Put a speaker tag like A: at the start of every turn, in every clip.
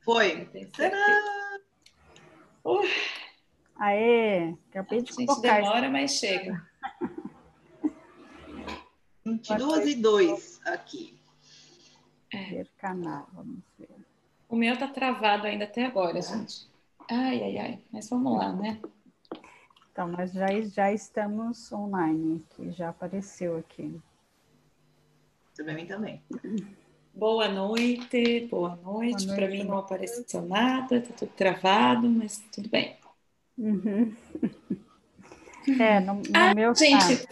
A: Foi.
B: Uh.
C: Aê, acabei de
B: A gente
C: colocar.
B: demora, mas chega.
A: 22 e 2 aqui.
C: Ver canal, vamos ver.
B: O meu tá travado ainda até agora, gente. Ai, ai, ai. Mas vamos lá, né?
C: Então, nós já, já estamos online, que já apareceu aqui.
A: Pra mim também.
B: Boa noite, boa noite.
C: Boa
B: Para
C: noite,
B: mim não apareceu nada, tá tudo travado, mas tudo bem.
C: Uhum. É, no, no
B: Ah,
C: meu
B: gente,
C: caso,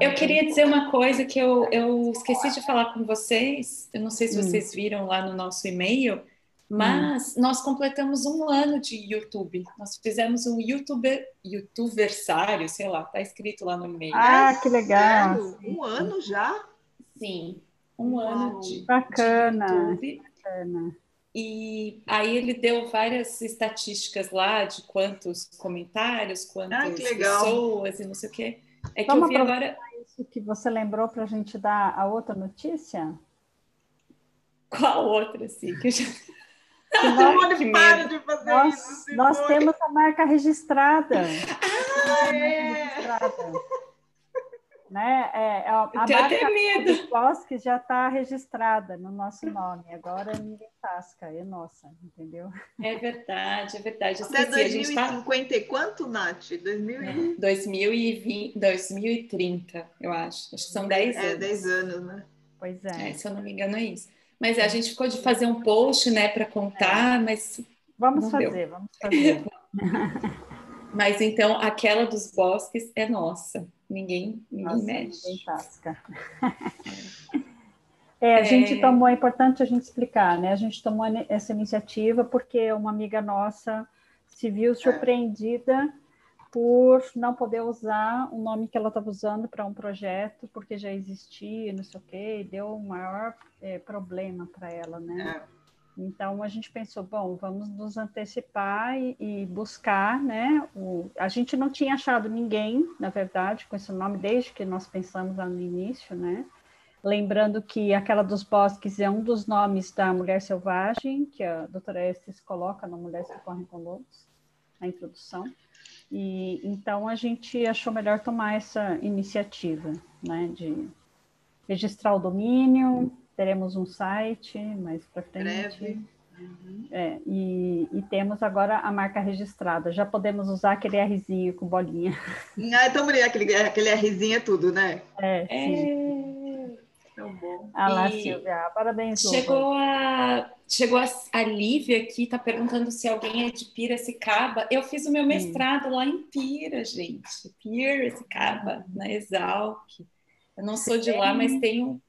B: Eu queria dizer uma coisa que eu, eu esqueci de falar com vocês. Eu não sei se
C: Hum.
B: vocês viram lá no nosso e-mail, mas nós completamos um ano de YouTube. Nós fizemos um YouTuber, YouTubersário, sei lá, tá escrito lá no e-mail.
C: Ah, que legal.
A: Um ano já?
B: Sim, um
A: Uau.
B: ano de,
C: Bacana.
B: de YouTube.
C: Bacana.
B: E aí ele deu várias estatísticas lá de quantos comentários, quantas
A: Ah, que
B: pessoas e não sei o quê. É que
C: Vamos
B: eu vi agora.
C: Isso que você lembrou para a gente dar a outra notícia?
B: Qual outra, assim? Que eu já...
A: Simone,
B: que
A: para de fazer
C: Nós,
A: isso.
C: nós temos a marca registrada.
A: Ah, é.
C: registrada. Né? É, a, a
B: Eu tenho até
C: marca
B: medo.
C: dos bosques já está registrada no nosso nome. Agora ninguém tasca, é nossa, entendeu?
B: É verdade, é verdade.
A: Até
B: esqueci, a gente tá
A: 2050 e quanto, Nath? 2000 e...
B: 2020, 2030, eu acho. Acho que são 10
A: É,
B: anos.
A: 10 anos, né?
C: Pois é.
B: É, se eu não me engano, é isso. Mas a gente ficou de fazer um post, né, para contar, mas,
C: Vamos
B: Não
C: fazer, vamos fazer.
B: mas então aquela dos bosques é nossa. Ninguém, ninguém
C: Nossa,
B: mexe.
C: ninguém tasca. É, a gente tomou, é importante a gente explicar, né? A gente tomou essa iniciativa porque uma amiga nossa se viu surpreendida por não poder usar o nome que ela estava usando para um projeto, porque já existia, não sei o quê, e deu um maior é, problema para ela, né?
A: É.
C: Então a gente pensou, bom, vamos nos antecipar e, e buscar, né? O, a gente não tinha achado ninguém, na verdade, com esse nome desde que nós pensamos lá no início, né? Lembrando que aquela dos bosques é um dos nomes da mulher selvagem, que a doutora Estes coloca na Mulheres que Correm com Lobos, na introdução. E então a gente achou melhor tomar essa iniciativa, né? De registrar o domínio, teremos um site mais para frente.
A: Breve.
C: É, e, e temos agora a marca registrada. Já podemos usar aquele Rzinho com bolinha.
A: Ah, é tão bonito aquele, aquele Rzinho é tudo, né?
C: É, sim.
B: É...
A: Tão bom.
C: Ah lá,
B: E
C: Silvia. Parabéns.
B: Chegou a chegou a, a Lívia aqui, tá perguntando se alguém é de Piracicaba. Eu fiz o meu mestrado lá em Pira, gente. Piracicaba, na Exalc. Eu não sou de lá, mas tenho,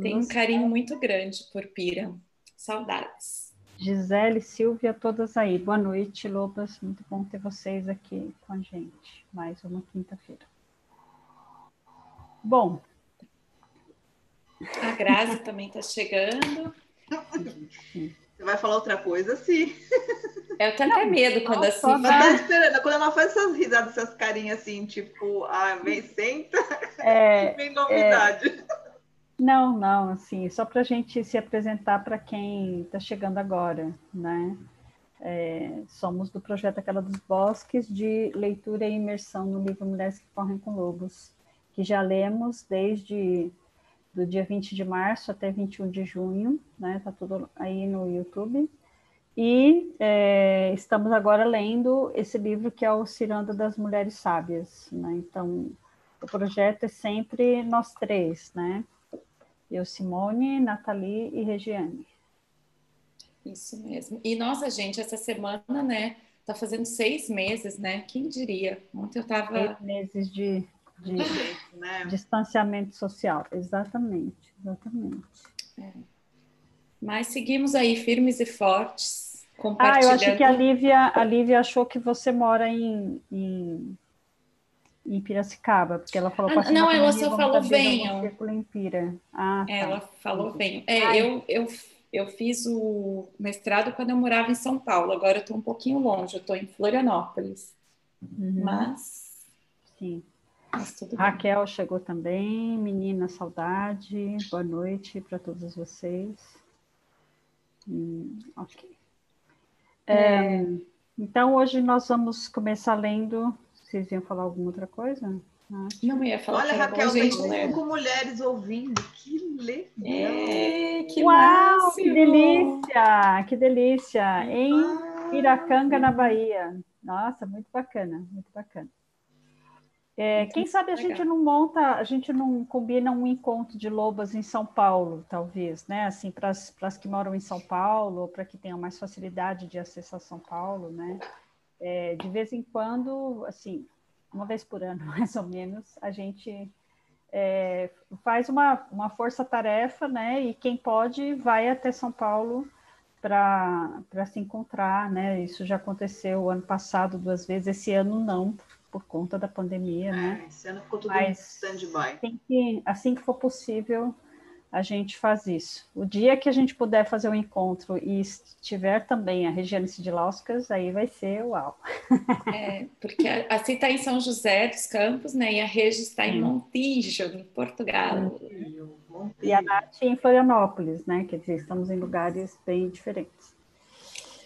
B: tenho um carinho muito grande por Pira. Saudades.
C: Gisele, Silvia, todas aí. Boa noite, Lobas. Muito bom ter vocês aqui com a gente. Mais uma quinta-feira. Bom,
B: A Grazi também tá chegando.
A: Você vai falar outra coisa, sim.
B: Eu tenho até medo quando assim.
A: Mas tá esperando. Quando ela faz essas risadas, essas carinhas assim, tipo, ah, vem, senta,
C: é,
A: vem novidade.
C: Não, não, assim, só para a gente se apresentar para quem está chegando agora, né? É, somos do projeto Aquela dos Bosques de leitura e imersão no livro Mulheres que Correm com Lobos, que já lemos desde do dia 20 de março até 21 de junho, né? Tá tudo aí no YouTube. E é, estamos agora lendo esse livro que é o Ciranda das Mulheres Sábias, né? Então, o projeto é sempre nós três, né? Eu, Simone, Nathalie e Regiane.
B: Isso mesmo. E nossa, gente, essa semana, né? Tá fazendo seis meses, né? Quem diria? Ontem eu tava.
C: Seis meses de, de
A: Né?
C: distanciamento social. Exatamente, exatamente.
B: Mas seguimos aí firmes e fortes,
C: Ah, eu
B: compartilhando.
C: acho que a Lívia, a Lívia achou que você mora em, em, em Piracicaba, porque ela falou
B: Ah,
C: "Passei
B: não, ela só falou, venham.
C: Ah, tá.
B: Ela falou bem. É, eu, eu, eu fiz o mestrado quando eu morava em São Paulo. Agora eu estou um pouquinho longe, eu estou em Florianópolis.
C: Uhum,
B: Mas,
C: sim.
B: mas tudo bem.
C: Raquel chegou também. Menina, saudade. Boa noite para todos vocês. Hum, ok. É, então, hoje nós vamos começar lendo. Vocês iam falar alguma outra coisa?
B: Não ia falar.
A: Olha, Raquel, tem cinco mulheres ouvindo. Que legal!
B: É, que
C: Uau,
B: máximo.
C: que delícia! Que delícia! Em Piracanga, na Bahia. Nossa, muito bacana, muito bacana. É, quem sabe a gente não monta, a gente não combina um encontro de lobas em São Paulo, talvez, né? Assim, para as que moram em São Paulo, ou para que tenham mais facilidade de acessar São Paulo, né? É, de vez em quando, assim, uma vez por ano, mais ou menos, a gente é, faz uma, uma força-tarefa, né? E quem pode vai até São Paulo para se encontrar, né? Isso já aconteceu ano passado duas vezes, esse ano não, por conta da pandemia, né?
A: É, esse ano ficou tudo
C: Mas
A: stand-by.
C: Tem que, assim que for possível, a gente faz isso. O dia que a gente puder fazer um encontro e estiver também a Regiane Sidilauskas, aí vai ser uau.
B: É, porque a, a Cita está em São José dos Campos, né? E a Regi está em Montijo, em Portugal.
C: E a Nath em Florianópolis, né? Quer dizer, estamos em lugares bem diferentes.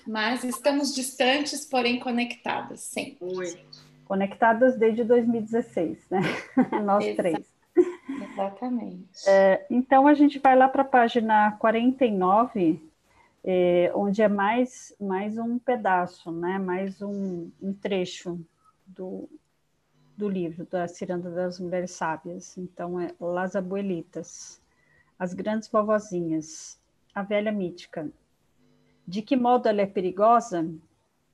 B: Mas estamos distantes, porém conectadas, sim.
A: Muito.
C: Conectadas desde 2016, né? Nós
B: Exato.
C: três.
B: Exatamente.
C: É, então a gente vai lá para a página 49, é, onde é mais, mais um pedaço, né? mais um, um trecho do, do livro da Ciranda das Mulheres Sábias. Então é Las Abuelitas, as grandes vovozinhas, a velha mítica. De que modo ela é perigosa?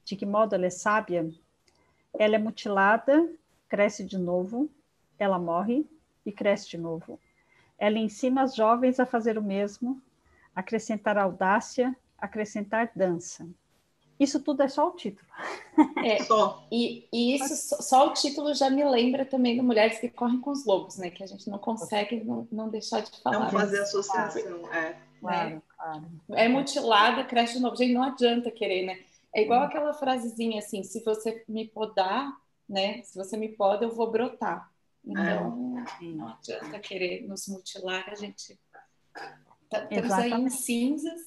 C: De que modo ela é sábia? Ela é mutilada, cresce de novo, ela morre, e cresce de novo. Ela ensina as jovens a fazer o mesmo, acrescentar audácia, acrescentar dança. Isso tudo é só o título.
B: É,
A: Só.
B: e, e isso, só- só o título já me lembra também de Mulheres que Correm com os Lobos, né? Que a gente não consegue não, não deixar de falar.
A: Não fazer associação. É.
C: Claro, claro.
B: É mutilada, cresce de novo. Gente, não adianta querer, né? É igual aquela frasezinha assim, se você me podar, né? Se você me poda, eu vou brotar. Então, não adianta querer nos mutilar, a gente... tá- Estamos aí em cinzas.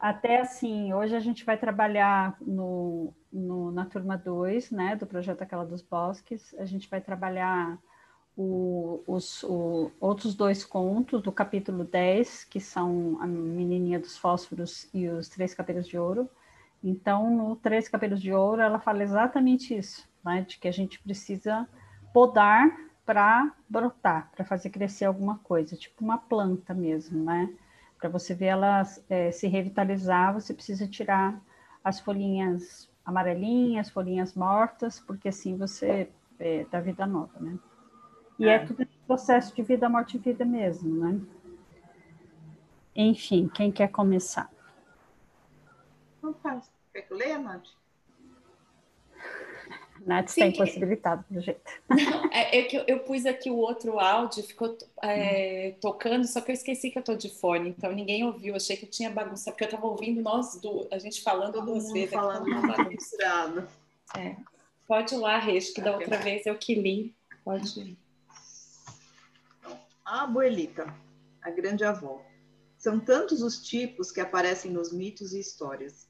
C: Até assim, hoje a gente vai trabalhar no, no- na turma 2, né, do projeto Aquela dos Bosques, a gente vai trabalhar o- os o- outros dois contos do capítulo 10, que são a menininha dos fósforos e os três cabelos de ouro. Então, no Três Cabelos de Ouro, ela fala exatamente isso, né, de que a gente precisa podar para brotar, para fazer crescer alguma coisa, tipo uma planta mesmo, né? Para você ver ela eh, se revitalizar, você precisa tirar as folhinhas amarelinhas, folhinhas mortas, porque assim você eh, dá vida nova, né? E é,
A: É.
C: tudo esse processo de vida, morte e vida mesmo, né? Enfim, quem quer começar?
A: Não faz. Quer que eu leia, Nath?
C: Nath
B: Sim,
C: está
B: é-
C: impossibilitado, do jeito.
B: É, é que eu, eu pus aqui o outro áudio, ficou é, tocando, só que eu esqueci que eu tô de fone, então ninguém ouviu. Achei que eu tinha bagunça, porque eu tava ouvindo nós duas, a gente falando
A: Todo
B: duas vezes. aqui,
A: falando
B: bagunça.
A: misturado.
B: Pode ir lá, Reis, que da outra vez eu que li. Pode ir.
A: A abuelita, a grande avó. São tantos os tipos que aparecem nos mitos e histórias.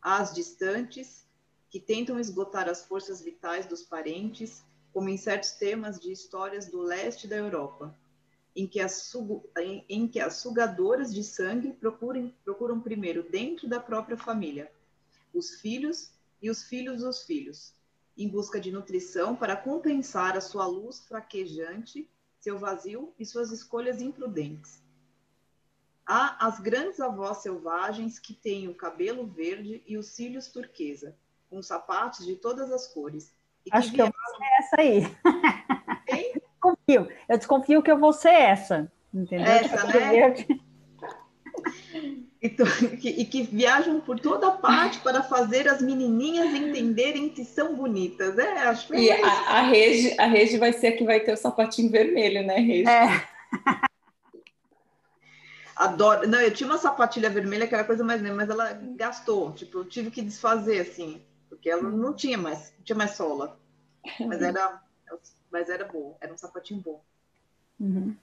A: As distantes, que tentam esgotar as forças vitais dos parentes, como em certos temas de histórias do leste da Europa, em que as, sugu- em- em que as sugadoras de sangue procuram primeiro dentro da própria família os filhos e os filhos dos filhos, em busca de nutrição para compensar a sua luz fraquejante seu vazio e suas escolhas imprudentes. Há as grandes avós selvagens que têm o cabelo verde e os cílios turquesa, com sapatos de todas as cores. E que
C: Acho que eu vou ser essa aí. Desconfio. Eu desconfio que eu vou ser essa. Entendeu?
A: Essa,
C: Cabelo
A: né?
C: verde.
A: e, que, e viajam por toda parte para fazer as menininhas entenderem que são bonitas. É, acho que
B: E
A: é isso.
B: a, a, Regi, a Regi vai ser a que vai ter o sapatinho vermelho, né, Regi?
C: É,
A: Adoro. Não, eu tinha uma sapatilha vermelha que era a coisa mais linda, mas ela gastou. Tipo, eu tive que desfazer, assim, porque ela não tinha mais, não tinha mais sola. Mas era, mas era bom, era um sapatinho bom.
C: Uhum.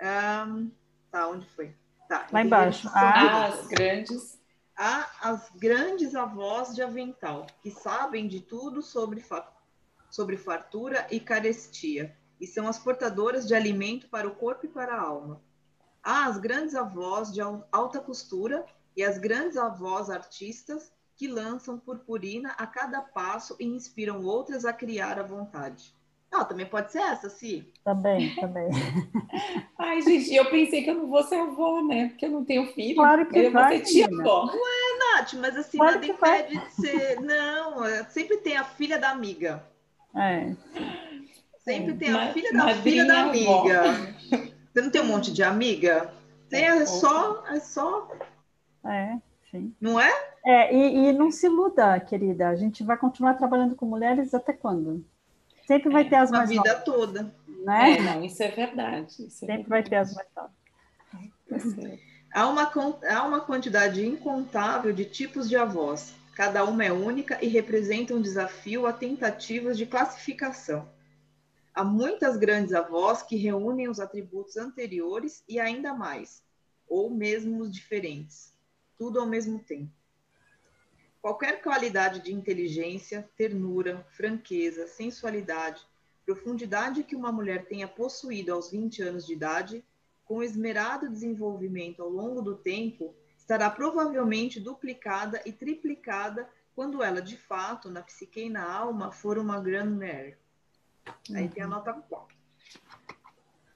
A: Ahn, tá, onde foi? Tá,
C: Lá embaixo. Ah.
B: As grandes.
A: Há as grandes avós de avental, que sabem de tudo sobre, fa sobre fartura e carestia, e são as portadoras de alimento para o corpo e para a alma. Há as grandes avós de alta costura e as grandes avós artistas que lançam purpurina a cada passo e inspiram outras a criar à vontade. Ah, também pode ser essa, sim.
C: Também, também.
B: Ai, gente, eu pensei que eu não vou ser avó, né? Porque eu não tenho filho.
C: Claro que
B: eu
C: vai,
B: vou ser tia avó.
A: Ué, Nath, mas assim,
C: Claro
A: nada impede de ser. Não, é, sempre tem a filha da amiga.
C: É,
A: Sempre
B: É,
A: tem a filha da filha da
B: madrinha avó.
A: amiga. Você não tem um monte de amiga? Tem, é só, é só,
C: é, sim.
A: não é?
C: É, e, e não se iluda, querida. A gente vai continuar trabalhando com mulheres até quando? Sempre vai
B: É,
C: ter as
A: A
C: mais
A: vida
C: novas,
A: toda.
C: né?
B: É, não, isso é verdade. Isso é
C: Sempre vai ter as mais novas.
B: verdade.
A: Há uma, há uma quantidade incontável de tipos de avós. Cada uma é única e representa um desafio a tentativas de classificação. Há muitas grandes avós que reúnem os atributos anteriores e ainda mais, ou mesmo os diferentes, tudo ao mesmo tempo. Qualquer qualidade de inteligência, ternura, franqueza, sensualidade, profundidade que uma mulher tenha possuído aos 20 anos de idade com esmerado desenvolvimento ao longo do tempo, estará provavelmente duplicada e triplicada quando ela, de fato, na psique e na alma, for uma Grand Mère. Aí tem a nota 4.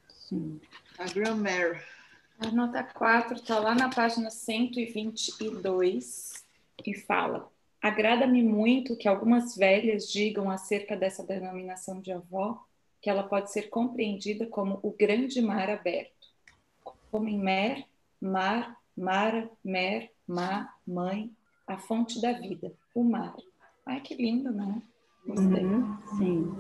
C: Sim.
A: A Grand Mère.
B: A nota 4 está lá na página 122 e fala: Agrada-me muito que algumas velhas digam acerca dessa denominação de avó que ela pode ser compreendida como o grande mar aberto. Como em mer, mar, mara, mer, má, mãe, a fonte da vida, o mar. Ai, que lindo, né?
C: Uhum, Sim.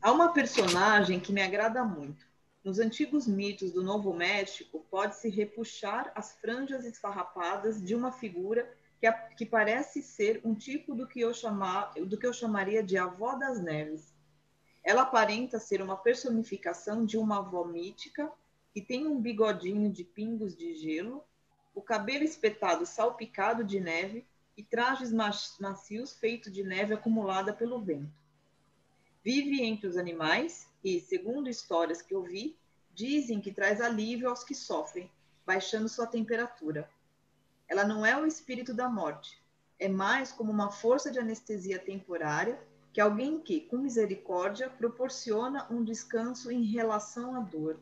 A: Há uma personagem que me agrada muito. Nos antigos mitos do Novo México, pode-se repuxar as franjas esfarrapadas de uma figura que, a- que parece ser um tipo do que, eu chamar, do que eu chamaria de avó das neves. Ela aparenta ser uma personificação de uma avó mítica que tem um bigodinho de pingos de gelo, o cabelo espetado salpicado de neve e trajes macios feitos de neve acumulada pelo vento. Vive entre os animais e, segundo histórias que eu vi, dizem que traz alívio aos que sofrem, baixando sua temperatura. Ela não é o espírito da morte, é mais como uma força de anestesia temporária que alguém que, com misericórdia, proporciona um descanso em relação à dor.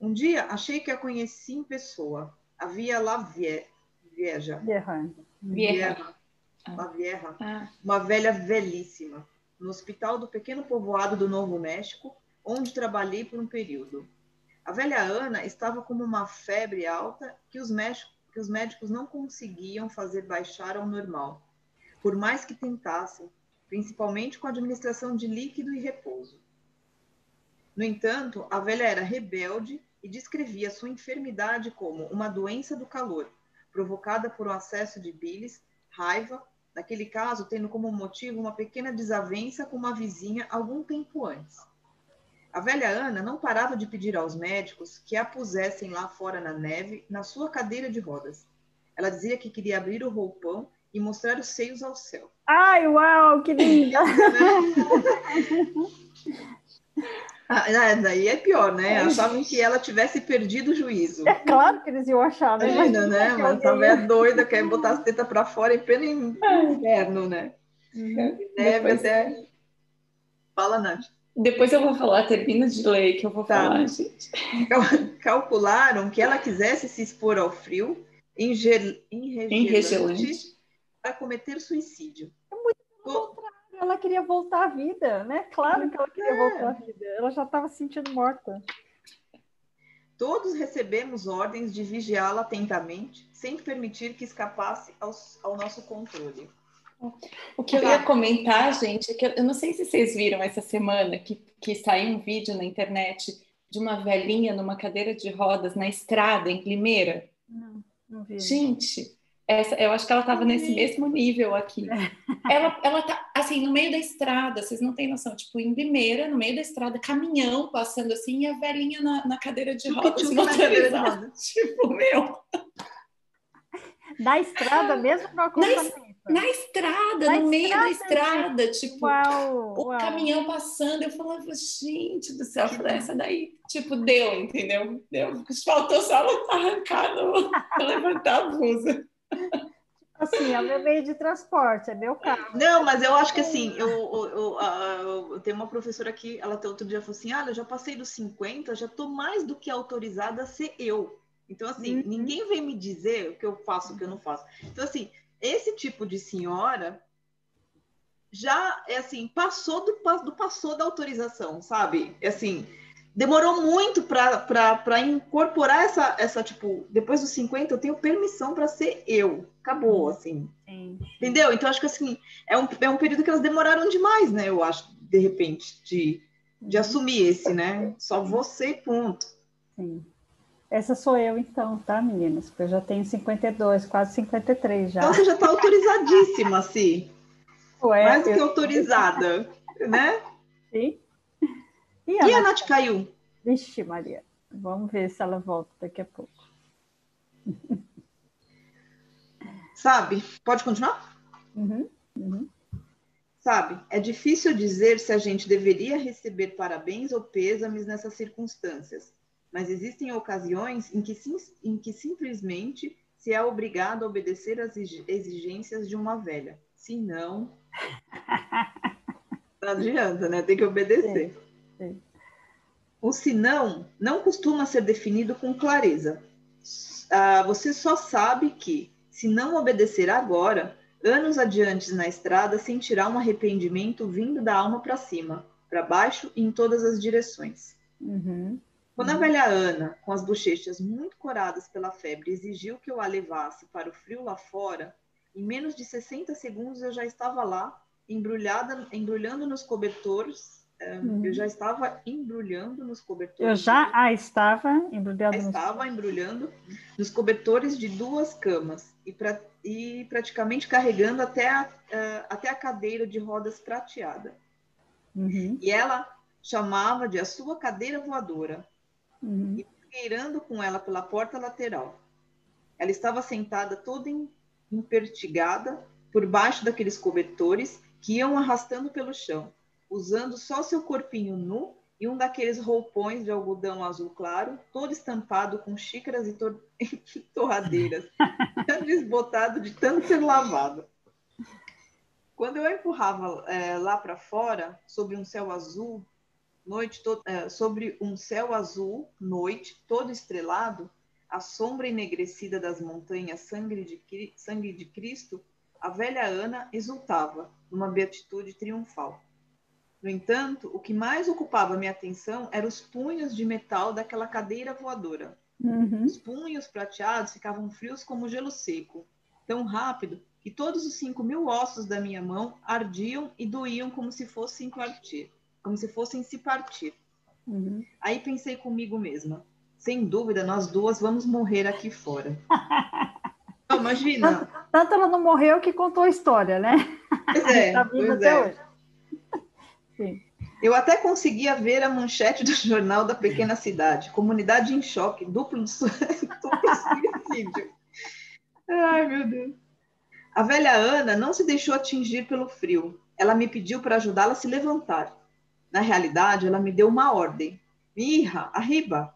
A: Um dia achei que a conheci em pessoa. Havia Vie- Vieja.
C: Vieja.
B: Vieja.
A: La Vieja
B: Ah,
A: uma velha velhíssima, no hospital do pequeno povoado do Novo México, onde trabalhei por um período. A velha Ana estava com uma febre alta que os, que os médicos não conseguiam fazer baixar ao normal, por mais que tentassem, principalmente com a administração de líquido e repouso. No entanto, a velha era rebelde e descrevia sua enfermidade como uma doença do calor, provocada por um acesso de bilis, raiva, naquele caso tendo como motivo uma pequena desavença com uma vizinha algum tempo antes. A velha Ana não parava de pedir aos médicos que a pusessem lá fora na neve, na sua cadeira de rodas. Ela dizia que queria abrir o roupão e mostrar os seios ao céu.
C: Ai, uau, que linda!
A: Ah, ah, daí é pior, né? Achavam que ela tivesse perdido o juízo.
C: É claro que eles iam achar, né?
A: Imagina, né? Mas a velha doida quer botar as tetas pra fora em pleno inverno, né? Neve
B: Depois-
A: até. Fala, Nath.
B: depois eu vou falar, termina de ler que eu vou
A: Tá.
B: falar, gente.
A: Cal- Calcularam que ela quisesse se expor ao frio, enregelante,
B: Enregelante.
A: para cometer suicídio. To-
C: Ela queria voltar à vida, né? Claro que ela queria
A: É.
C: voltar à vida. Ela já estava se sentindo morta.
A: Todos recebemos ordens de vigiá-la atentamente, sem permitir que escapasse aos- ao nosso controle.
B: O que eu ia comentar, gente, é que eu, eu não sei se vocês viram essa semana que, que saiu um vídeo na internet de uma velhinha numa cadeira de rodas na estrada, em Limeira.
C: Não, não vi.
B: Gente, essa, eu acho que ela estava nesse mesmo nível aqui. Ela, ela tá, assim, no meio da estrada, vocês não têm noção, tipo, em Limeira, no meio da estrada, caminhão passando assim, e a velhinha na, na cadeira de rodas, rodas. Tipo, meu.
C: Na estrada mesmo para
B: na, na estrada, na no meio da estrada, tipo, uau, o uau. caminhão passando, eu falava, gente do céu, essa daí, tipo, deu, entendeu? Deu. Faltou só ela arrancar, levantar a blusa.
C: Assim, é o meu meio de transporte, é meu carro.
A: Não, mas eu acho que assim, eu, eu, eu, eu tenho uma professora aqui, ela outro dia falou assim: ah, eu já passei dos 50, já estou mais do que autorizada a ser eu. Então, assim, uhum. ninguém vem me dizer o que eu faço, o que eu não faço. Então, assim, esse tipo de senhora já, é assim, passou do, do passou da autorização, sabe? É assim, demorou muito para incorporar essa, essa, tipo, depois dos 50 eu tenho permissão para ser eu. Acabou, assim. Sim. Entendeu? Então, acho que, assim, é um, é um período que elas demoraram demais, né? Eu acho, de repente, de, de assumir esse, né? Só você, ponto.
C: Sim. Essa sou eu, então, tá, meninas? Porque eu já tenho 52, quase 53 já.
A: Então, você já está autorizadíssima, sim. Ué, Mais do que autorizada, né?
C: Sim.
A: E a, e a Nath caiu?
C: Vixe, Maria. Vamos ver se ela volta daqui a pouco.
A: Sabe? Pode continuar?
C: Uhum, uhum.
A: Sabe? É difícil dizer se a gente deveria receber parabéns ou pêsames nessas circunstâncias, mas existem ocasiões em que, sim, em que simplesmente se é obrigado a obedecer às exigências de uma velha. Se não, não adianta, né? Tem que obedecer. O senão não costuma ser definido com clareza. Ah, você só sabe que, se não obedecer agora, anos adiante na estrada sentirá um arrependimento vindo da alma para cima, para baixo e em todas as direções.
C: Uhum.
A: Quando a velha Ana, com as bochechas muito coradas pela febre, exigiu que eu a levasse para o frio lá fora, em menos de 60 segundos eu já estava lá, embrulhada, embrulhando nos cobertores Uhum. Eu já estava embrulhando nos cobertores.
C: Eu já ah, estava embrulhando.
A: Já estava embrulhando nos cobertores de duas camas e, pra, e praticamente carregando até a, uh, até a cadeira de rodas prateada.
C: Uhum.
A: E ela chamava de a sua cadeira voadora,
C: uhum.
A: e gueirando com ela pela porta lateral. Ela estava sentada toda empertigada por baixo daqueles cobertores que iam arrastando pelo chão usando só seu corpinho nu e um daqueles roupões de algodão azul claro, todo estampado com xícaras e, tor e torradeiras, desbotado de tanto ser lavado. Quando eu empurrava é, lá para fora, sobre um céu azul, noite é, sobre um céu azul, noite, todo estrelado, a sombra enegrecida das montanhas sangue de, sangue de Cristo, a velha Ana exultava numa beatitude triunfal. No entanto, o que mais ocupava minha atenção eram os punhos de metal daquela cadeira voadora.
C: Uhum.
A: Os punhos prateados ficavam frios como gelo seco, tão rápido que todos os cinco mil ossos da minha mão ardiam e doíam como se fossem partir, como se fossem se partir.
C: Uhum.
A: Aí pensei comigo mesma, sem dúvida nós duas vamos morrer aqui fora. não, imagina.
C: Tanto, tanto, ela não morreu que contou a história, né?
A: Pois é, tá pois é. Hoje.
C: Sim.
A: Eu até conseguia ver a manchete do jornal da pequena cidade. Comunidade em choque, duplo, duplo suicídio. Ai, meu Deus. A velha Ana não se deixou atingir pelo frio. Ela me pediu para ajudá-la a se levantar. Na realidade, ela me deu uma ordem. Mirra, arriba.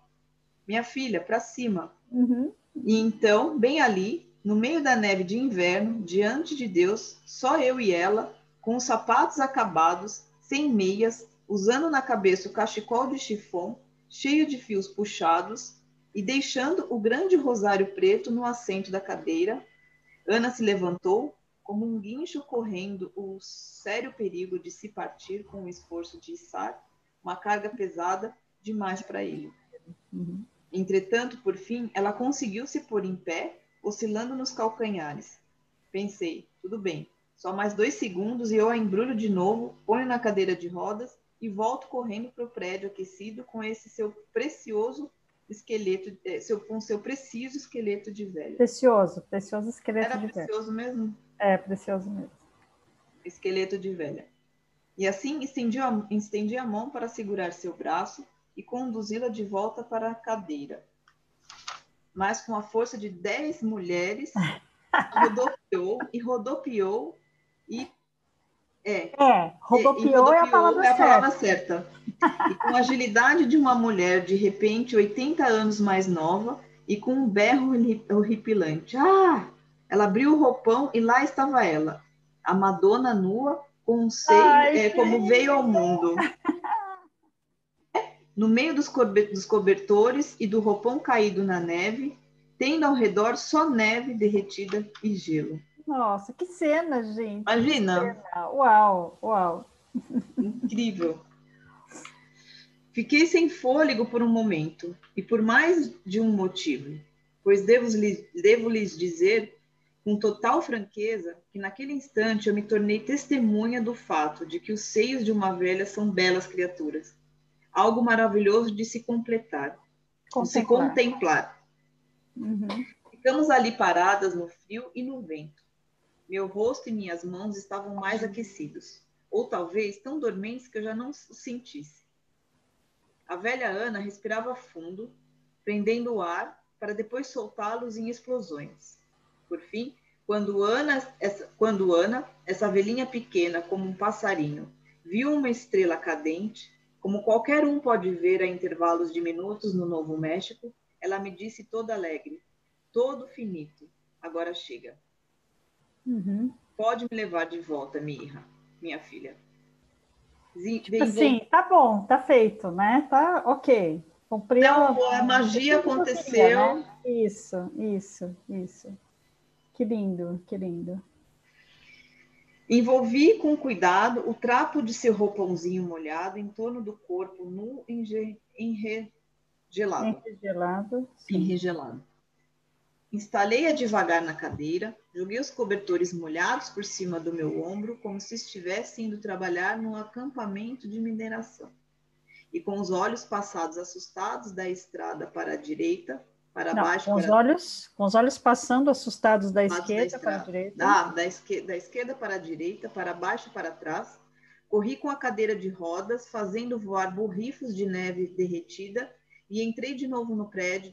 A: Minha filha, para cima.
C: Uhum.
A: E então, bem ali, no meio da neve de inverno, diante de Deus, só eu e ela, com os sapatos acabados, sem meias, usando na cabeça o cachecol de chifão, cheio de fios puxados, e deixando o grande rosário preto no assento da cadeira, Ana se levantou, como um guincho correndo o sério perigo de se partir com o esforço de içar uma carga pesada demais para ele.
C: Uhum.
A: Entretanto, por fim, ela conseguiu se pôr em pé, oscilando nos calcanhares. Pensei, tudo bem, só mais dois segundos e eu a embrulho de novo, ponho na cadeira de rodas e volto correndo para o prédio aquecido com esse seu precioso esqueleto, é, seu, com seu preciso esqueleto de velho.
C: Precioso, precioso esqueleto
A: Era
C: de velho.
A: Era precioso mesmo?
C: É, precioso mesmo.
A: esqueleto de velha. E assim estendi a, estendi a mão para segurar seu braço e conduzi-la de volta para a cadeira. Mas com a força de dez mulheres, rodopiou e rodopiou e.
C: É, é rodopiou, é a palavra, é a palavra
A: certa. certa. E com a agilidade de uma mulher, de repente, 80 anos mais nova, e com um berro horripilante. Ah! Ela abriu o roupão e lá estava ela, a Madonna nua, com um seio é, como veio ao mundo. No meio dos, dos cobertores e do roupão caído na neve, tendo ao redor só neve derretida e gelo.
C: Nossa, que cena, gente.
A: Imagina.
C: Cena. Uau, uau.
A: Incrível. Fiquei sem fôlego por um momento, e por mais de um motivo, pois devo, devo lhes dizer com total franqueza que naquele instante eu me tornei testemunha do fato de que os seios de uma velha são belas criaturas. Algo maravilhoso de se completar, de se contemplar. Uhum. Ficamos ali paradas no frio e no vento. Meu rosto e minhas mãos estavam mais aquecidos, ou talvez tão dormentes que eu já não os sentisse. A velha Ana respirava fundo, prendendo o ar para depois soltá-los em explosões. Por fim, quando Ana, essa, quando Ana, essa velhinha pequena como um passarinho, viu uma estrela cadente, como qualquer um pode ver a intervalos de minutos no Novo México, ela me disse toda alegre, todo finito, agora chega.
C: Uhum.
A: Pode me levar de volta, minha, minha filha.
C: Tipo assim, tá bom, tá feito, né? Tá ok.
A: Cumpriu. Então, a magia aconteceu. Queria, né?
C: Isso, isso, isso. Que lindo, que lindo.
A: Envolvi com cuidado o trapo de seu roupãozinho molhado em torno do corpo nu enregelado.
C: Enregelado.
A: Enregelado. Instalei-a devagar na cadeira, joguei os cobertores molhados por cima do meu ombro, como se estivesse indo trabalhar num acampamento de mineração. E com os olhos passados assustados da estrada para a direita, para Não, baixo.
C: Com os, olhos, com os olhos passando assustados da esquerda
A: da
C: para a direita.
A: Ah, da, esquerda, da esquerda para a direita, para baixo para trás. Corri com a cadeira de rodas, fazendo voar borrifos de neve derretida, e entrei de novo no prédio,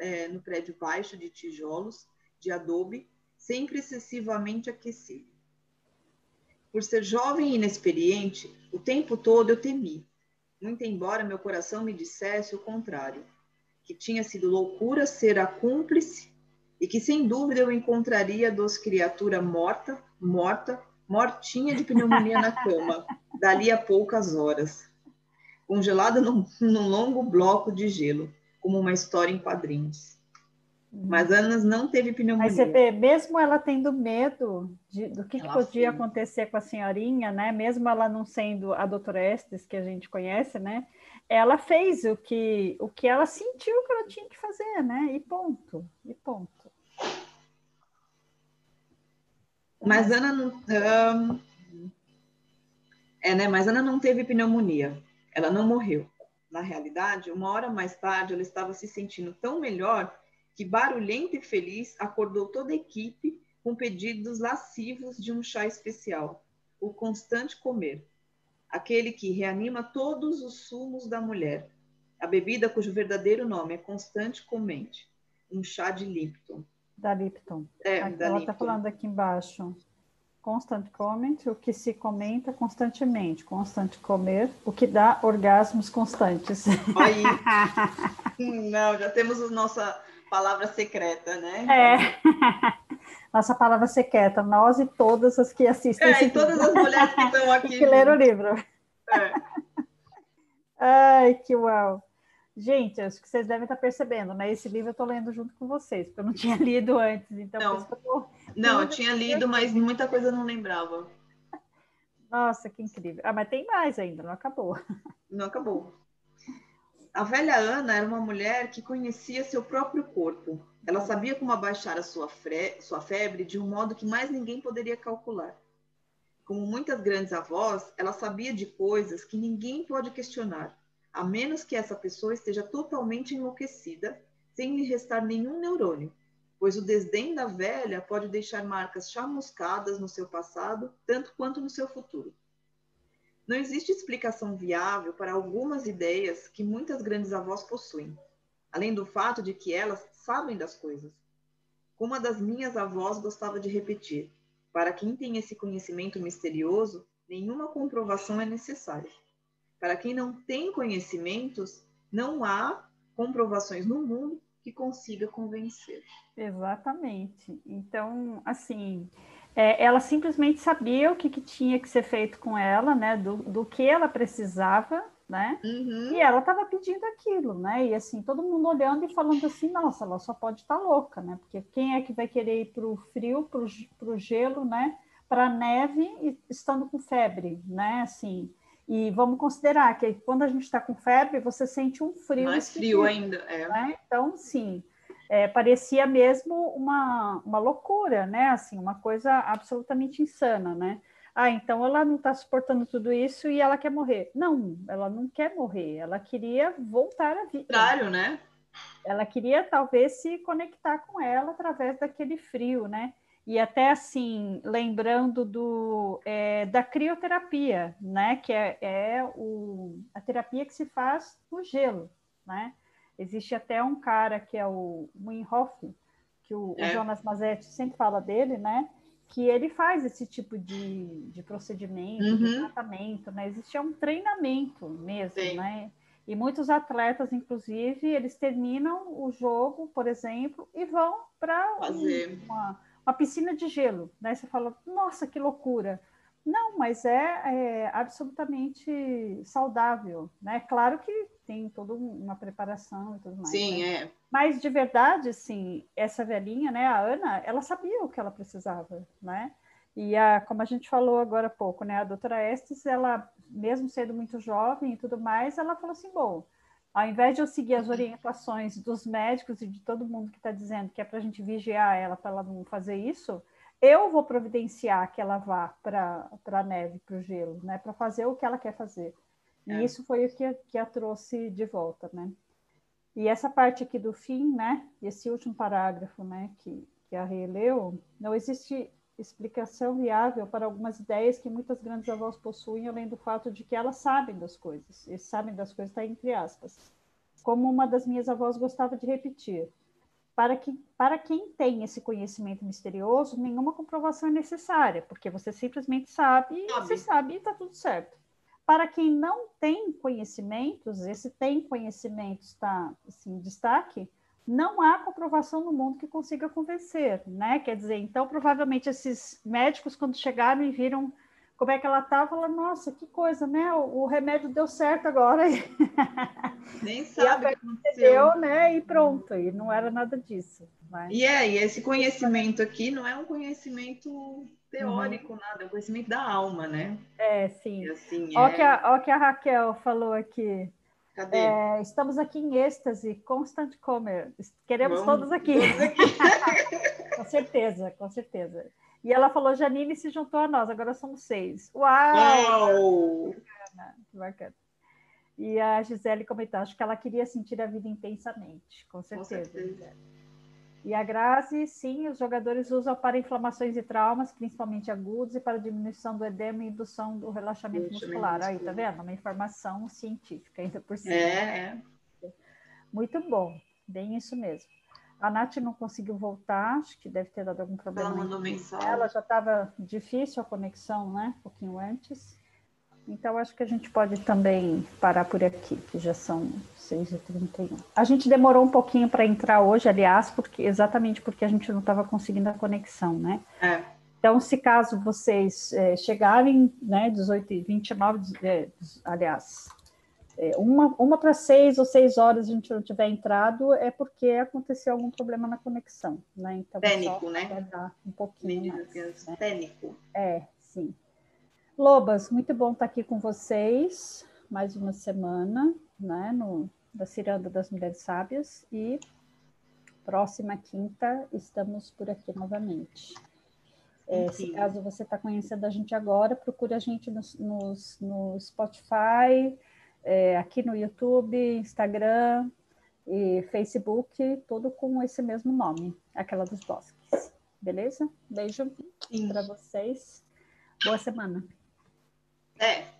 A: é, no prédio baixo de tijolos, de adobe, sempre excessivamente aquecido. Por ser jovem e inexperiente, o tempo todo eu temi, muito embora meu coração me dissesse o contrário que tinha sido loucura ser a cúmplice e que sem dúvida eu encontraria dos criatura morta, morta, mortinha de pneumonia na cama, dali a poucas horas, congelada num, num longo bloco de gelo, como uma história em quadrinhos. Mas Ana não teve pneumonia.
C: Mas você vê, mesmo ela tendo medo de, do que, que podia foi. acontecer com a senhorinha, né? Mesmo ela não sendo a doutora Estes, que a gente conhece, né? ela fez o que, o que ela sentiu que ela tinha que fazer, né? E ponto, e ponto.
A: Mas Ana não, um, é, né? Mas Ana não teve pneumonia. Ela não morreu. Na realidade, uma hora mais tarde, ela estava se sentindo tão melhor que, barulhenta e feliz, acordou toda a equipe com pedidos lascivos de um chá especial, o constante comer aquele que reanima todos os sumos da mulher, a bebida cujo verdadeiro nome é Constante Comente, um chá de Lipton.
C: Da Lipton.
A: É,
C: Ela
A: está
C: falando aqui embaixo. Constante comment, o que se comenta constantemente. Constante comer, o que dá orgasmos constantes.
A: Aí. Não, já temos a nossa palavra secreta, né?
C: É. Nossa palavra secreta, nós e todas as que assistem.
A: É, e todas as mulheres que estão aqui.
C: que leram o livro. É. Ai, que uau. Gente, acho que vocês devem estar percebendo, né? Esse livro eu estou lendo junto com vocês, porque eu não tinha lido antes, então.
A: Não, eu, tô... não, eu tinha lido, mas muita coisa eu não lembrava.
C: Nossa, que incrível. Ah, mas tem mais ainda, não acabou.
A: Não acabou. A velha Ana era uma mulher que conhecia seu próprio corpo. Ela sabia como abaixar a sua, sua febre de um modo que mais ninguém poderia calcular. Como muitas grandes avós, ela sabia de coisas que ninguém pode questionar, a menos que essa pessoa esteja totalmente enlouquecida, sem lhe restar nenhum neurônio. Pois o desdém da velha pode deixar marcas chamuscadas no seu passado, tanto quanto no seu futuro. Não existe explicação viável para algumas ideias que muitas grandes avós possuem, além do fato de que elas sabem das coisas. Como uma das minhas avós gostava de repetir, para quem tem esse conhecimento misterioso, nenhuma comprovação é necessária. Para quem não tem conhecimentos, não há comprovações no mundo que consiga convencer.
C: Exatamente. Então, assim, é, ela simplesmente sabia o que, que, tinha que ser feito com ela, né? Do, do que ela precisava, né?
A: Uhum.
C: E ela estava pedindo aquilo, né? E assim, todo mundo olhando e falando assim, nossa, ela só pode estar tá louca, né? Porque quem é que vai querer ir para o frio, para o gelo, né? Para a neve, estando com febre, né? Assim, e vamos considerar que quando a gente está com febre, você sente um frio.
A: Mais frio ainda, é.
C: Né? Então, sim, é, parecia mesmo uma, uma loucura, né? Assim, uma coisa absolutamente insana, né? Ah, então ela não está suportando tudo isso e ela quer morrer. Não, ela não quer morrer, ela queria voltar à vida.
A: Contrário, né?
C: Ela queria talvez se conectar com ela através daquele frio, né? E até assim, lembrando do, é, da crioterapia, né, que é, é o, a terapia que se faz no gelo, né? Existe até um cara que é o Wim Hof, que o, é. o Jonas Mazetti sempre fala dele, né? Que ele faz esse tipo de, de procedimento, uhum. de tratamento, né? Existe um treinamento mesmo, Sim. né? E muitos atletas, inclusive, eles terminam o jogo, por exemplo, e vão para uma uma piscina de gelo. Daí você fala, nossa, que loucura. Não, mas é, é, absolutamente saudável, né? Claro que tem toda uma preparação e tudo mais.
A: Sim,
C: né?
A: é.
C: Mas de verdade, sim, essa velhinha, né, a Ana, ela sabia o que ela precisava, né? E a, como a gente falou agora há pouco, né, a doutora Estes, ela, mesmo sendo muito jovem e tudo mais, ela falou assim, bom, ao invés de eu seguir as orientações dos médicos e de todo mundo que está dizendo que é para a gente vigiar ela para ela não fazer isso, eu vou providenciar que ela vá para a neve, para o gelo, né? Para fazer o que ela quer fazer. E é. isso foi o que, que a trouxe de volta, né? E essa parte aqui do fim, né? Esse último parágrafo, né? Que, que a releu, não existe explicação viável para algumas ideias que muitas grandes avós possuem, além do fato de que elas sabem das coisas. E sabem das coisas está entre aspas. Como uma das minhas avós gostava de repetir. Para, que, para quem tem esse conhecimento misterioso, nenhuma comprovação é necessária, porque você simplesmente sabe, sabe. você sabe e está tudo certo. Para quem não tem conhecimentos, esse tem conhecimentos está assim, em destaque, não há comprovação no mundo que consiga convencer, né? Quer dizer, então provavelmente esses médicos, quando chegaram e viram como é que ela estava, falaram, nossa, que coisa, né? O, o, remédio deu certo agora.
A: Nem sabe o
C: que deu, né? E pronto, e não era nada disso.
A: Mas... E é, e esse conhecimento aqui não é um conhecimento teórico, uhum. nada, é um conhecimento da alma, né?
C: É, sim. E assim, Olha é... que a, ó que a Raquel falou aqui.
A: Cadê?
C: É, estamos aqui em êxtase, constant comer. Queremos Vamos, todos aqui.
A: Todos aqui.
C: com certeza, com certeza. E ela falou, Janine se juntou a nós, agora somos seis. Uau!
A: Uau!
C: Que bacana, que bacana. E a Gisele comentou, acho que ela queria sentir a vida intensamente, com certeza. Com certeza. E a Grazi, sim, os jogadores usam para inflamações e traumas, principalmente agudos, e para diminuição do edema e indução do relaxamento muscular. Aí, tá vendo? Uma informação científica ainda por cima.
A: É, é.
C: Muito bom, bem isso mesmo. A Nath não conseguiu voltar, acho que deve ter dado algum problema.
A: Ela mandou mensagem.
C: Ela já estava difícil a conexão, né? Um pouquinho antes. Então, acho que a gente pode também parar por aqui, que já são 6h31. A gente demorou um pouquinho para entrar hoje, aliás, porque exatamente porque a gente não estava conseguindo a conexão, né?
A: É.
C: Então, se caso vocês é, chegarem, né, 18 e 29, é, aliás, é, uma, uma para seis ou seis horas a gente não tiver entrado, é porque aconteceu algum problema na conexão, né?
A: Então, Técnico, né?
C: Dar um pouquinho mais,
A: né? Técnico.
C: É, sim. Lobas, muito bom estar aqui com vocês, mais uma semana, né, no, da Ciranda das Mulheres Sábias, e próxima quinta estamos por aqui novamente. É, se caso você está conhecendo a gente agora, procure a gente no, no, no Spotify, é, aqui no YouTube, Instagram, E Facebook, tudo com esse mesmo nome, aquela dos bosques. Beleza? Beijo para vocês. Boa semana.
A: É.